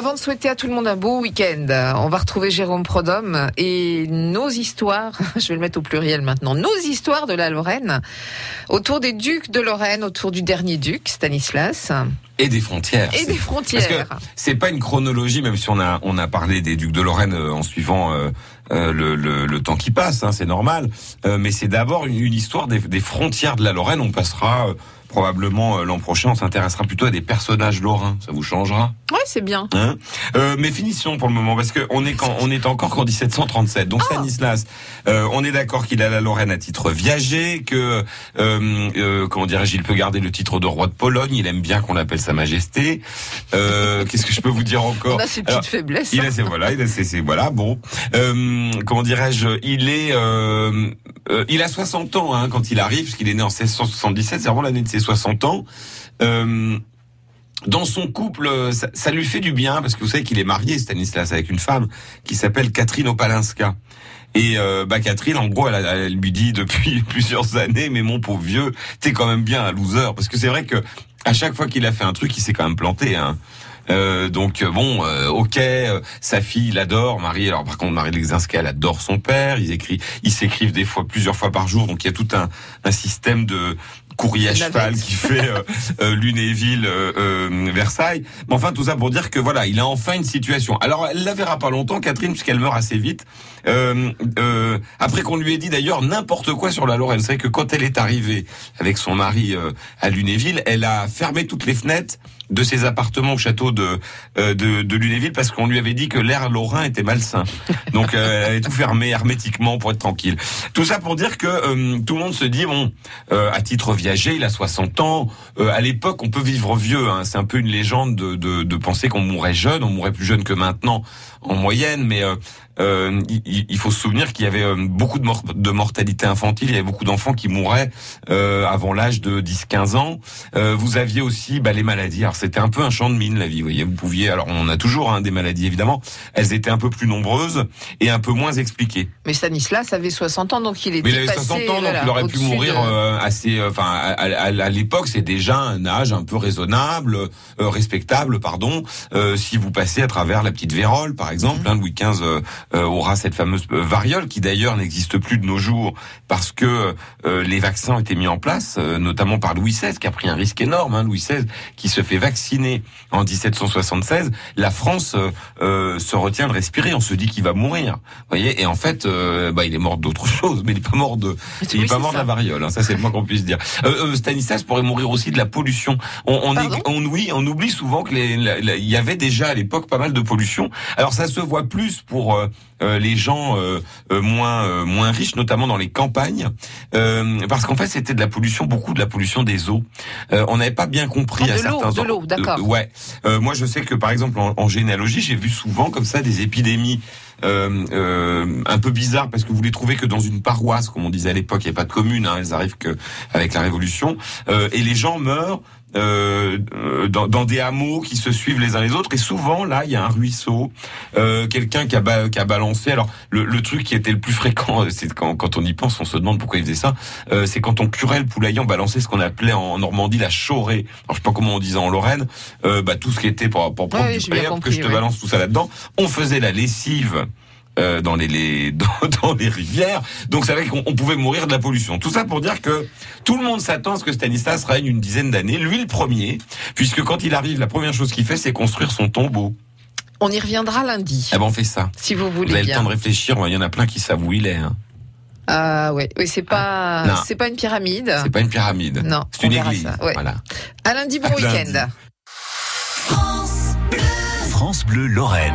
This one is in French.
Avant de souhaiter à tout le monde un beau week-end, on va retrouver Jérôme Prodhomme et nos histoires, je vais le mettre au pluriel maintenant, nos histoires de la Lorraine, autour des ducs de Lorraine, autour du dernier duc, Stanislas. Et des frontières. Et des frontières. c'est pas une chronologie, même si on a on a parlé des ducs de Lorraine euh, en suivant euh, euh, le, le, le, temps qui passe, hein, c'est normal. mais c'est d'abord une, une, histoire des, des, frontières de la Lorraine. On passera probablement l'an prochain, on s'intéressera plutôt à des personnages lorrains. Ça vous changera Ouais, c'est bien. Hein euh, mais finissons pour le moment parce que on est quand on est encore qu'en 1737. Donc oh. Stanislas, euh, on est d'accord qu'il a la Lorraine à titre viager, que euh, euh, comment dirais-je, il peut garder le titre de roi de Pologne. Il aime bien qu'on l'appelle Sa Majesté. Euh, Qu'est-ce que je peux vous dire encore On a ses petites faiblesses. Il a ses voilà, il a ses, voilà. Bon, euh, comment dirais-je, il est il a 60 ans hein, quand il arrive, parce qu'il est né en 1677. C'est vraiment l'année de ses 60 ans. Euh, dans son couple, ça, ça, lui fait du bien parce que vous savez qu'il est marié, Stanislas, avec une femme qui s'appelle Catherine Opalinska. Et euh, bah Catherine, en gros, elle, elle, lui dit depuis plusieurs années, mais mon pauvre vieux, t'es quand même bien un loser, parce que c'est vrai que à chaque fois qu'il a fait un truc, il s'est quand même planté. Hein. Euh, donc bon, euh, ok, euh, sa fille l'adore, Marie. Alors par contre, Marie Lexinska, elle adore son père. Ils écrivent, ils s'écrivent des fois plusieurs fois par jour. Donc il y a tout un, un système de courrier à cheval qui fait euh, euh, Lunéville, euh, Versailles. Mais enfin, tout ça pour dire que voilà, il a enfin une situation. Alors, elle la verra pas longtemps, Catherine, puisqu'elle meurt assez vite. après qu'on lui ait dit d'ailleurs n'importe quoi sur la Lorraine. C'est vrai que quand elle est arrivée avec son mari à Lunéville, elle a fermé toutes les fenêtres de ses appartements au château de de, de Lunéville parce qu'on lui avait dit que l'air lorrain était malsain. Donc elle avait tout fermé hermétiquement pour être tranquille. Tout ça pour dire que tout le monde se dit bon, à titre il a 60 ans. Euh, à l'époque, on peut vivre vieux. Hein. C'est un peu une légende de, de, de penser qu'on mourrait jeune. On mourrait plus jeune que maintenant en moyenne, mais euh, euh, il, faut se souvenir qu'il y avait euh, beaucoup de, de mortalité infantile, il y avait beaucoup d'enfants qui mouraient euh, avant l'âge de 10-15 ans. Euh, vous aviez aussi bah, les maladies. Alors c'était un peu un champ de mine la vie. Vous voyez, vous pouviez. Alors on a toujours hein, des maladies évidemment. Elles étaient un peu plus nombreuses et un peu moins expliquées. Mais Stanislas avait 60 ans, donc il était Mais il avait 60 ans, donc il aurait pu mourir assez. Enfin, à, à, l'époque, c'est déjà un âge un peu raisonnable, respectable, pardon. si vous passez à travers la petite vérole, par exemple, hein, Louis XV euh, aura cette fameuse euh, variole qui d'ailleurs n'existe plus de nos jours parce que euh, les vaccins ont été mis en place, notamment par Louis XVI qui a pris un risque énorme. Hein, Louis XVI qui se fait vacciner en 1776. La France se retient de respirer. On se dit qu'il va mourir. Vous voyez Et en fait, bah, il est mort d'autre chose, mais il est pas mort de, il est pas mort de la variole. Hein, ça c'est le moins qu'on puisse dire. Stanislas pourrait mourir aussi de la pollution. On, on, est, on, oui, on oublie souvent que il y avait déjà à l'époque pas mal de pollution. Alors ça se voit plus pour euh, les gens euh, euh, moins moins riches, notamment dans les campagnes, parce qu'en fait c'était de la pollution, beaucoup de la pollution des eaux. on n'avait pas bien compris ah, à certains de l'eau, d'accord. ouais. moi je sais que par exemple en, généalogie, j'ai vu souvent comme ça des épidémies. Euh, un peu bizarres parce que vous les trouvez que dans une paroisse, comme on disait à l'époque, il n'y a pas de commune, hein, elles arrivent que avec la Révolution, euh, et les gens meurent euh, dans, dans, des hameaux qui se suivent les uns les autres. Et souvent là il y a un ruisseau euh, quelqu'un qui a, qui a balancé. Alors le, le, truc qui était le plus fréquent c'est quand, quand on y pense on se demande pourquoi il faisait ça euh, c'est quand on curait le poulailler on balançait ce qu'on appelait en Normandie la chorée. Alors je sais pas comment on disait en Lorraine euh, bah, tout ce qui était pour, pour prendre du que je te balance tout ça là-dedans. On faisait la lessive euh, dans les, les dans, dans, les rivières. Donc c'est vrai qu'on pouvait mourir de la pollution. Tout ça pour dire que tout le monde s'attend à ce que Stanislas règne une dizaine d'années, lui le premier, puisque quand il arrive, la première chose qu'il fait, c'est construire son tombeau. On y reviendra lundi. Ah ben on fait ça. Si vous voulez. Vous avez le temps de réfléchir. Il y en a plein qui savent où il est. Hein. Ah oui, oui c'est pas, ah, c'est pas une pyramide. C'est pas une pyramide. Non, c'est une église. Voilà. À lundi, bon week-end. France Bleu Lorraine.